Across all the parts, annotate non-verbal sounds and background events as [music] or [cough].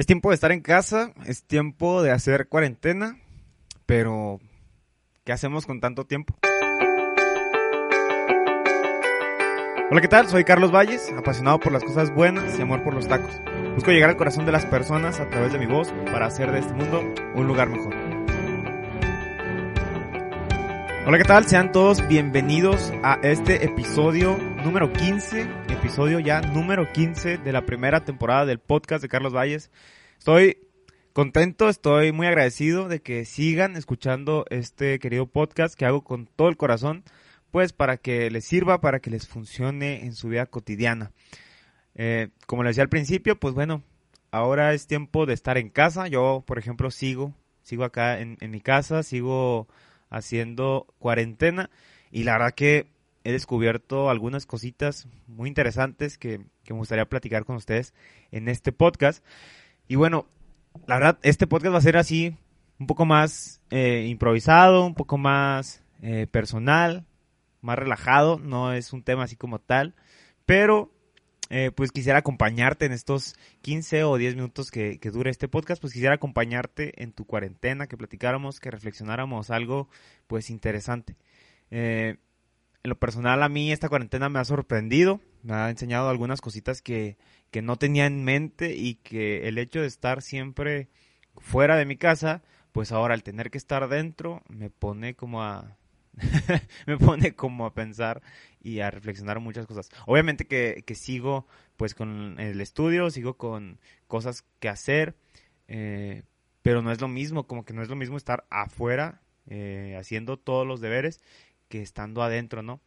Es tiempo de estar en casa, es tiempo de hacer cuarentena, pero ¿qué hacemos con tanto tiempo? Hola, ¿qué tal? Soy Carlos Valles, apasionado por las cosas buenas y amor por los tacos. Busco llegar al corazón de las personas a través de mi voz para hacer de este mundo un lugar mejor. Hola, ¿qué tal? Sean todos bienvenidos a este episodio número 15, episodio ya número 15 de la primera temporada del podcast de Carlos Valles. Estoy contento, estoy muy agradecido de que sigan escuchando este querido podcast que hago con todo el corazón, pues para que les sirva, para que les funcione en su vida cotidiana. Eh, como les decía al principio, pues bueno, ahora es tiempo de estar en casa. Yo, por ejemplo, sigo, sigo acá en, en mi casa, sigo haciendo cuarentena y la verdad que he descubierto algunas cositas muy interesantes que, que, me gustaría platicar con ustedes en este podcast. Y bueno, la verdad, este podcast va a ser así, un poco más eh, improvisado, un poco más eh, personal, más relajado, no es un tema así como tal, pero eh, pues quisiera acompañarte en estos 15 o 10 minutos que, que, dure este podcast, pues quisiera acompañarte en tu cuarentena, que platicáramos, que reflexionáramos algo pues interesante. Eh, en lo personal a mí esta cuarentena me ha sorprendido, me ha enseñado algunas cositas que, que no tenía en mente y que el hecho de estar siempre fuera de mi casa, pues ahora al tener que estar dentro me pone como a [laughs] me pone como a pensar y a reflexionar muchas cosas. Obviamente que, que sigo pues con el estudio, sigo con cosas que hacer, eh, pero no es lo mismo, como que no es lo mismo estar afuera eh, haciendo todos los deberes que estando adentro, ¿no?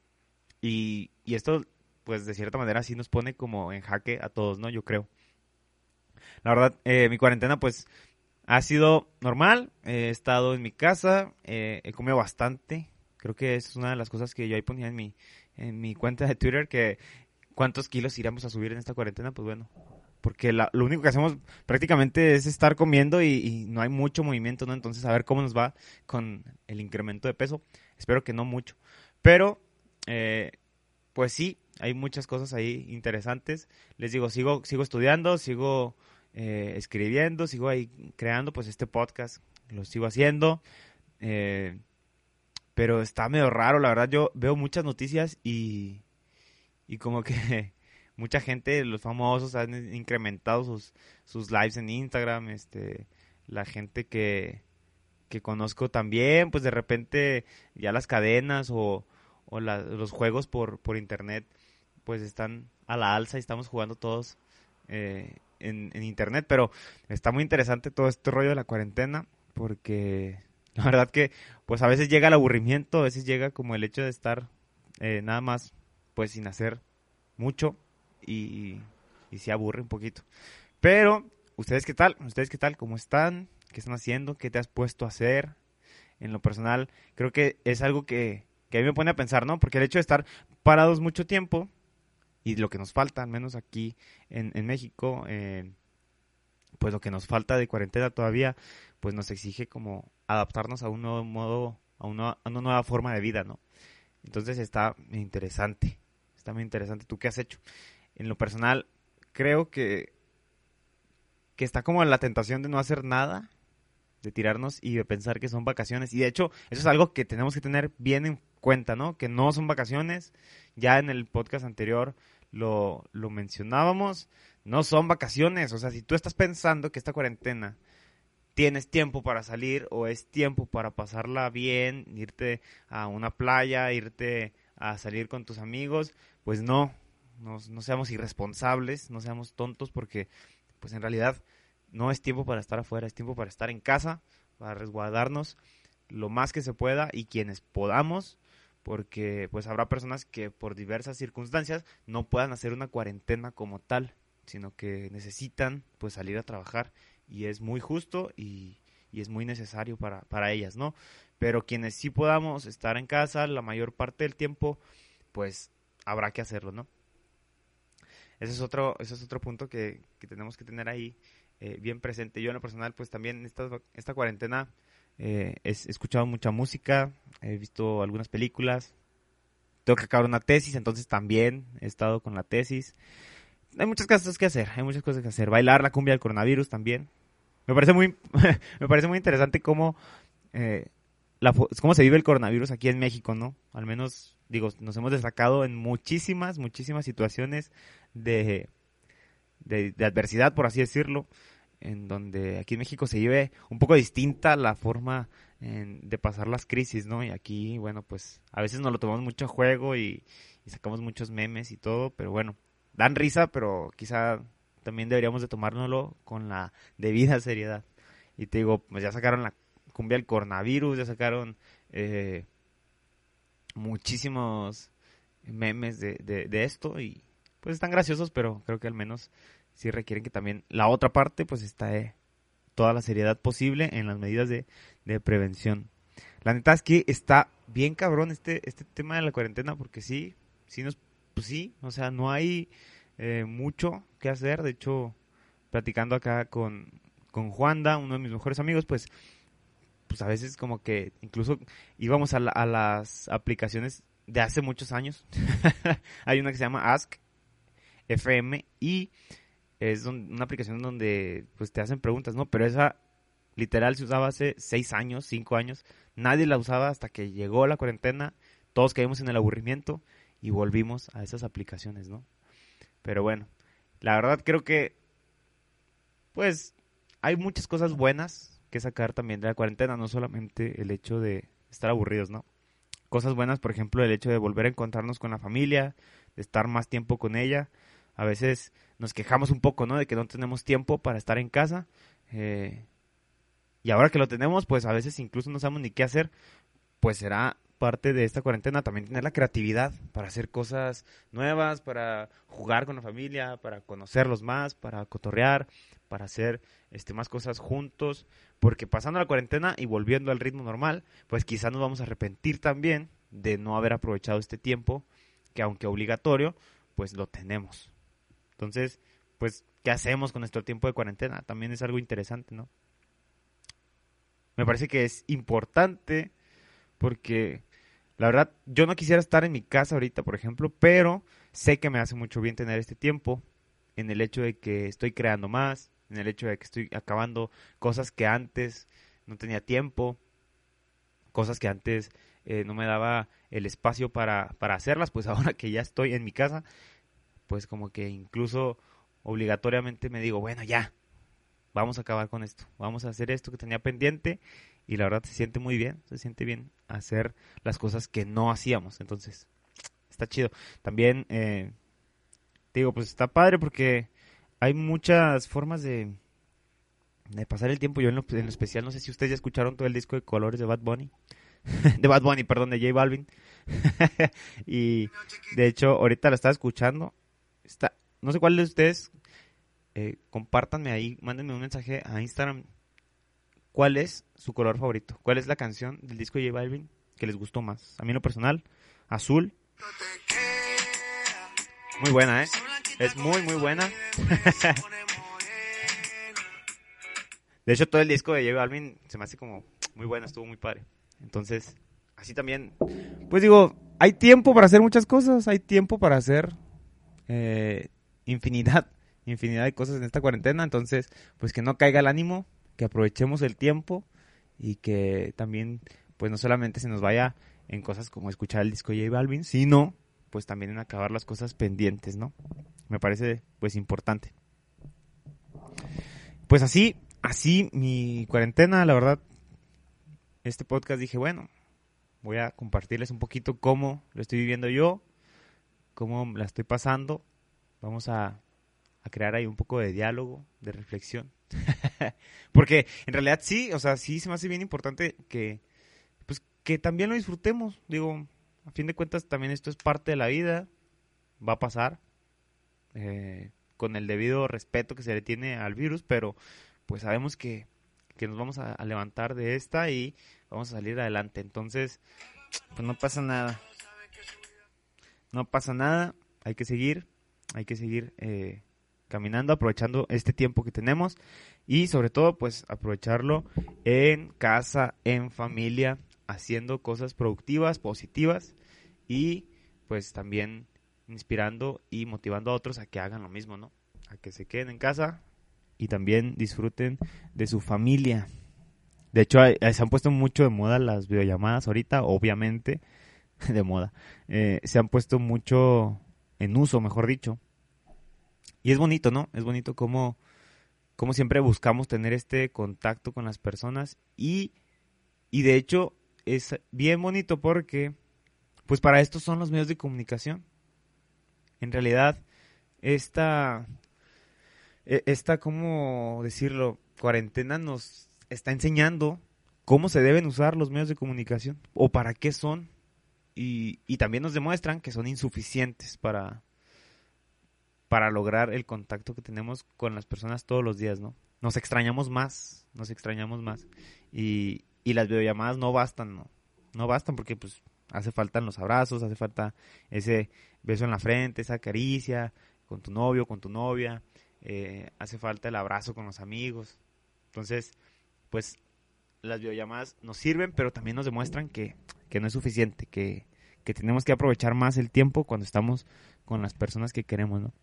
Y, y esto pues de cierta manera sí nos pone como en jaque a todos, ¿no? Yo creo. La verdad, eh, mi cuarentena pues ha sido normal, he estado en mi casa, eh, he comido bastante, creo que es una de las cosas que yo ahí ponía en mi, en mi cuenta de Twitter, que cuántos kilos iremos a subir en esta cuarentena, pues bueno, porque la, lo único que hacemos prácticamente es estar comiendo y, no hay mucho movimiento, ¿no? Entonces, a ver cómo nos va con el incremento de peso. Espero que no mucho. Pero, eh, pues sí, hay muchas cosas ahí interesantes. Les digo, sigo, sigo estudiando, sigo eh, escribiendo, sigo ahí creando, pues este podcast lo sigo haciendo. Eh, pero está medio raro, la verdad. Yo veo muchas noticias y, y como que [laughs] mucha gente, los famosos, han incrementado sus, sus lives en Instagram. Este, la gente que, que conozco también, pues de repente ya las cadenas o, o los juegos por, por internet, pues están a la alza y estamos jugando todos eh, en, en internet. Pero está muy interesante todo este rollo de la cuarentena porque la [laughs] verdad que, pues a veces llega el aburrimiento, a veces llega como el hecho de estar eh, nada más, pues sin hacer mucho y, y se aburre un poquito. Pero, ¿ustedes qué tal? ¿Ustedes qué tal? ¿Cómo están? ¿Qué están haciendo? ¿Qué te has puesto a hacer? En lo personal, creo que es algo que, que a mí me pone a pensar, ¿no? Porque el hecho de estar parados mucho tiempo y lo que nos falta, al menos aquí en, en México, eh, pues lo que nos falta de cuarentena todavía, pues nos exige como adaptarnos a un nuevo modo, a una, a una nueva forma de vida, ¿no? Entonces está interesante, está muy interesante. ¿Tú qué has hecho? En lo personal, creo que, que está como la tentación de no hacer nada, de tirarnos y de pensar que son vacaciones. Y de hecho, eso es algo que tenemos que tener bien en cuenta, ¿no? Que no son vacaciones. Ya en el podcast anterior lo, lo mencionábamos. No son vacaciones. O sea, si tú estás pensando que esta cuarentena tienes tiempo para salir o es tiempo para pasarla bien, irte a una playa, irte a salir con tus amigos, pues no, no, seamos irresponsables, no seamos tontos porque pues en realidad no es tiempo para estar afuera, es tiempo para estar en casa, para resguardarnos lo más que se pueda y quienes podamos, porque pues habrá personas que por diversas circunstancias no puedan hacer una cuarentena como tal, sino que necesitan pues salir a trabajar y es muy justo y, y es muy necesario para, para, ellas, ¿no? Pero quienes sí podamos estar en casa la mayor parte del tiempo, pues habrá que hacerlo, ¿no? Ese es otro, ese es otro punto que, que tenemos que tener ahí eh, bien presente. Yo en lo personal, pues también esta, esta cuarentena eh, he escuchado mucha música, he visto algunas películas, tengo que acabar una tesis, entonces también he estado con la tesis. hay muchas cosas que hacer, hay muchas cosas que hacer. Bailar la cumbia del coronavirus también. Me parece muy, [laughs] me parece muy interesante cómo, eh, la, cómo se vive el coronavirus aquí en México, ¿no? Al menos, digo, nos hemos destacado en muchísimas, muchísimas situaciones de, de, adversidad, por así decirlo, en donde aquí en México se vive un poco distinta la forma de pasar las crisis, ¿no? Y aquí, bueno, pues a veces nos lo tomamos mucho a juego y, y sacamos muchos memes y todo, pero bueno, dan risa, pero quizá también deberíamos de tomárnoslo con la debida seriedad. Y te digo, pues ya sacaron la cumbia del coronavirus, ya sacaron eh, muchísimos memes de, de, esto y pues están graciosos, pero creo que al menos sí requieren que también la otra parte pues está eh, toda la seriedad posible en las medidas de, de prevención. La neta es que está bien cabrón este, este tema de la cuarentena porque sí, sí nos, pues sí, o sea, no hay eh, mucho que hacer. De hecho, platicando acá con, con Juanda, uno de mis mejores amigos, pues, pues a veces como que incluso íbamos a, a las aplicaciones de hace muchos años. [laughs] Hay una que se llama Ask FM y es una aplicación donde pues te hacen preguntas, ¿no? Pero esa literal se usaba hace seis años, cinco años. Nadie la usaba hasta que llegó la cuarentena. Todos caímos en el aburrimiento y volvimos a esas aplicaciones, ¿no? Pero bueno, la verdad creo que, pues, hay muchas cosas buenas que sacar también de la cuarentena, no solamente el hecho de estar aburridos, ¿no? Cosas buenas, por ejemplo, el hecho de volver a encontrarnos con la familia, de estar más tiempo con ella. A veces nos quejamos un poco, ¿no? De que no tenemos tiempo para estar en casa. Eh, y ahora que lo tenemos, pues a veces incluso no sabemos ni qué hacer. Pues será parte de esta cuarentena también tener la creatividad para hacer cosas nuevas, para jugar con la familia, para conocerlos más, para cotorrear, para hacer este, más cosas juntos, porque pasando la cuarentena y volviendo al ritmo normal, pues quizás nos vamos a arrepentir también de no haber aprovechado este tiempo, que aunque obligatorio, pues lo tenemos. Entonces, pues, ¿qué hacemos con nuestro tiempo de cuarentena? También es algo interesante, ¿no? Me parece que es importante porque la verdad, yo no quisiera estar en mi casa ahorita, por ejemplo, pero sé que me hace mucho bien tener este tiempo en el hecho de que estoy creando más, en el hecho de que estoy acabando cosas que antes no tenía tiempo, cosas que antes eh, no me daba el espacio para, para hacerlas, pues [laughs] ahora que ya estoy en mi casa, pues como que incluso obligatoriamente me digo, bueno, ya, vamos a acabar con esto, vamos a hacer esto que tenía pendiente y la verdad se siente muy bien, se siente bien hacer las cosas que no hacíamos, entonces está chido. También, eh, digo, pues está padre porque hay muchas formas de, de pasar el tiempo. Yo en lo, especial, no sé si ustedes ya escucharon todo el disco de colores de Bad Bunny. [laughs] de Bad Bunny, perdón, de J Balvin. [laughs] y de hecho, ahorita lo estaba escuchando. No sé cuál de ustedes, eh, compártanme ahí, mándenme un mensaje a Instagram ¿cuál es su color favorito? ¿Cuál es la canción del disco de J Balvin que les gustó más? A mí en lo personal, azul. Muy buena, ¿eh? Es muy, muy buena. [laughs] de hecho, todo el disco de J Balvin se me hace como muy bueno, estuvo muy padre. Entonces, así también, pues digo, hay tiempo para hacer muchas cosas, hay tiempo para hacer eh, infinidad, [laughs] infinidad de cosas en esta cuarentena. Entonces, pues que no caiga el ánimo, que aprovechemos el tiempo y que también, pues no solamente se nos vaya en cosas como escuchar el disco J Balvin, sino pues también en acabar las cosas pendientes, ¿no? Me parece pues importante. Pues así, así mi cuarentena, la verdad, este podcast dije, bueno, voy a compartirles un poquito cómo lo estoy viviendo yo, cómo la estoy pasando. Vamos a, a crear ahí un poco de diálogo, de reflexión. [laughs] Porque en realidad sí, o sea, sí se me hace bien importante que, pues, que también lo disfrutemos. Digo, a fin de cuentas también esto es parte de la vida, va a pasar, eh, con el debido respeto que se le tiene al virus, pero pues sabemos que, que nos vamos a, levantar de esta y vamos a salir adelante. Entonces, pues no pasa nada. No pasa nada, hay que seguir, hay que seguir eh, caminando, aprovechando este tiempo que tenemos y sobre todo pues aprovecharlo en casa, en familia, haciendo cosas productivas, positivas y pues también inspirando y motivando a otros a que hagan lo mismo, ¿no? A que se queden en casa y también disfruten de su familia. De hecho, se han puesto mucho de moda las videollamadas ahorita, obviamente, [laughs] de moda. Eh, se han puesto mucho en uso, mejor dicho. Y es bonito, ¿no? Es bonito como, como siempre buscamos tener este contacto con las personas y, y de hecho es bien bonito porque pues para esto son los medios de comunicación. En realidad, esta, e, esta, ¿cómo decirlo? Cuarentena nos está enseñando cómo se deben usar los medios de comunicación o para qué son. Y, y también nos demuestran que son insuficientes para, para lograr el contacto que tenemos con las personas todos los días, ¿no? Nos extrañamos más, nos extrañamos más. Y, y las videollamadas no bastan, ¿no? No bastan porque pues hace falta los abrazos, hace falta ese beso en la frente, esa caricia con tu novio, con tu novia, eh, hace falta el abrazo con los amigos. Entonces, pues las videollamadas nos sirven, pero también nos demuestran que, que no es suficiente, que, que, tenemos que aprovechar más el tiempo cuando estamos con las personas que queremos, ¿no?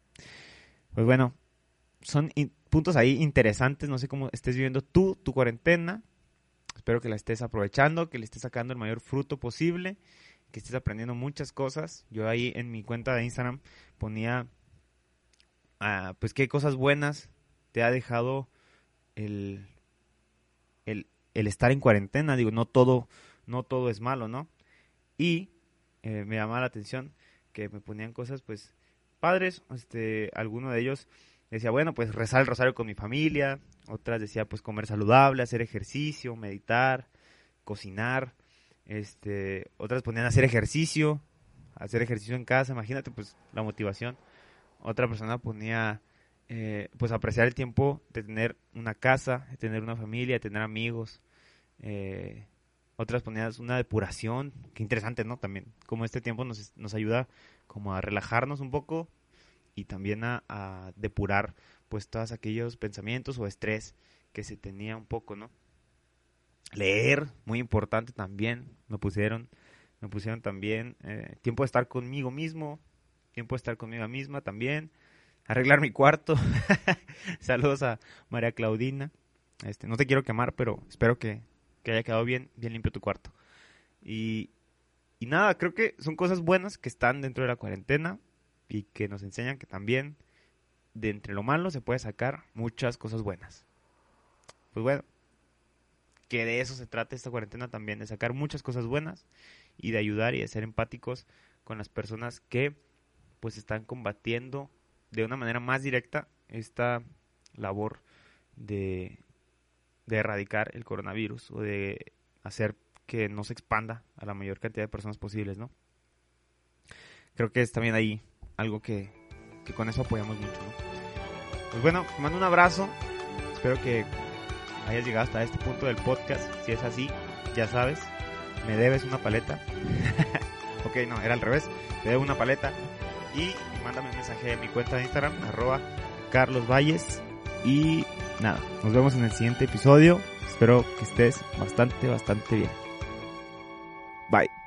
Pues bueno, son puntos ahí interesantes, no sé cómo estés viviendo tú, tu cuarentena, Espero que la estés aprovechando, que le estés sacando el mayor fruto posible, que estés aprendiendo muchas cosas. Yo ahí en mi cuenta de Instagram ponía, ah, pues qué cosas buenas te ha dejado el, el, estar en cuarentena. Digo, no todo, no todo es malo, ¿no? Y eh, me llamaba la atención que me ponían cosas, pues, padres. Este, alguno de ellos decía, bueno, pues rezar el rosario con mi familia, otras decía, pues comer saludable, hacer ejercicio, meditar, cocinar, este, otras ponían hacer ejercicio, hacer ejercicio en casa, imagínate pues la motivación. Otra persona ponía, eh, pues apreciar el tiempo de tener una casa, de tener una familia, de tener amigos. Eh, otras ponían una depuración, qué interesante, ¿no? También, como este tiempo nos, nos ayuda como a relajarnos un poco, y también a, depurar pues todos aquellos pensamientos o estrés que se tenía un poco, ¿no? Leer, muy importante también, me pusieron, me pusieron también eh, tiempo de estar conmigo mismo, tiempo de estar conmigo misma también, arreglar mi cuarto. [laughs] Saludos a María Claudina. Este, no te quiero quemar, pero espero que, que haya quedado bien, bien limpio tu cuarto. Y, y nada, creo que son cosas buenas que están dentro de la cuarentena y que nos enseñan que también de entre lo malo se puede sacar muchas cosas buenas. Pues bueno, que de eso se trata esta cuarentena también, de sacar muchas cosas buenas y de ayudar y de ser empáticos con las personas que pues están combatiendo de una manera más directa esta labor de, de erradicar el coronavirus o de hacer que no se expanda a la mayor cantidad de personas posibles, ¿no? Creo que es también ahí algo que, con eso apoyamos mucho. Pues bueno, te mando un abrazo. Espero que hayas llegado hasta este punto del podcast. Si es así, ya sabes, me debes una paleta. [laughs] ok, no, era al revés. Te debo una paleta. Y mándame un mensaje en mi cuenta de Instagram, arroba Carlos Valles. Y nada, nos vemos en el siguiente episodio. Espero que estés bastante, bastante bien. Bye.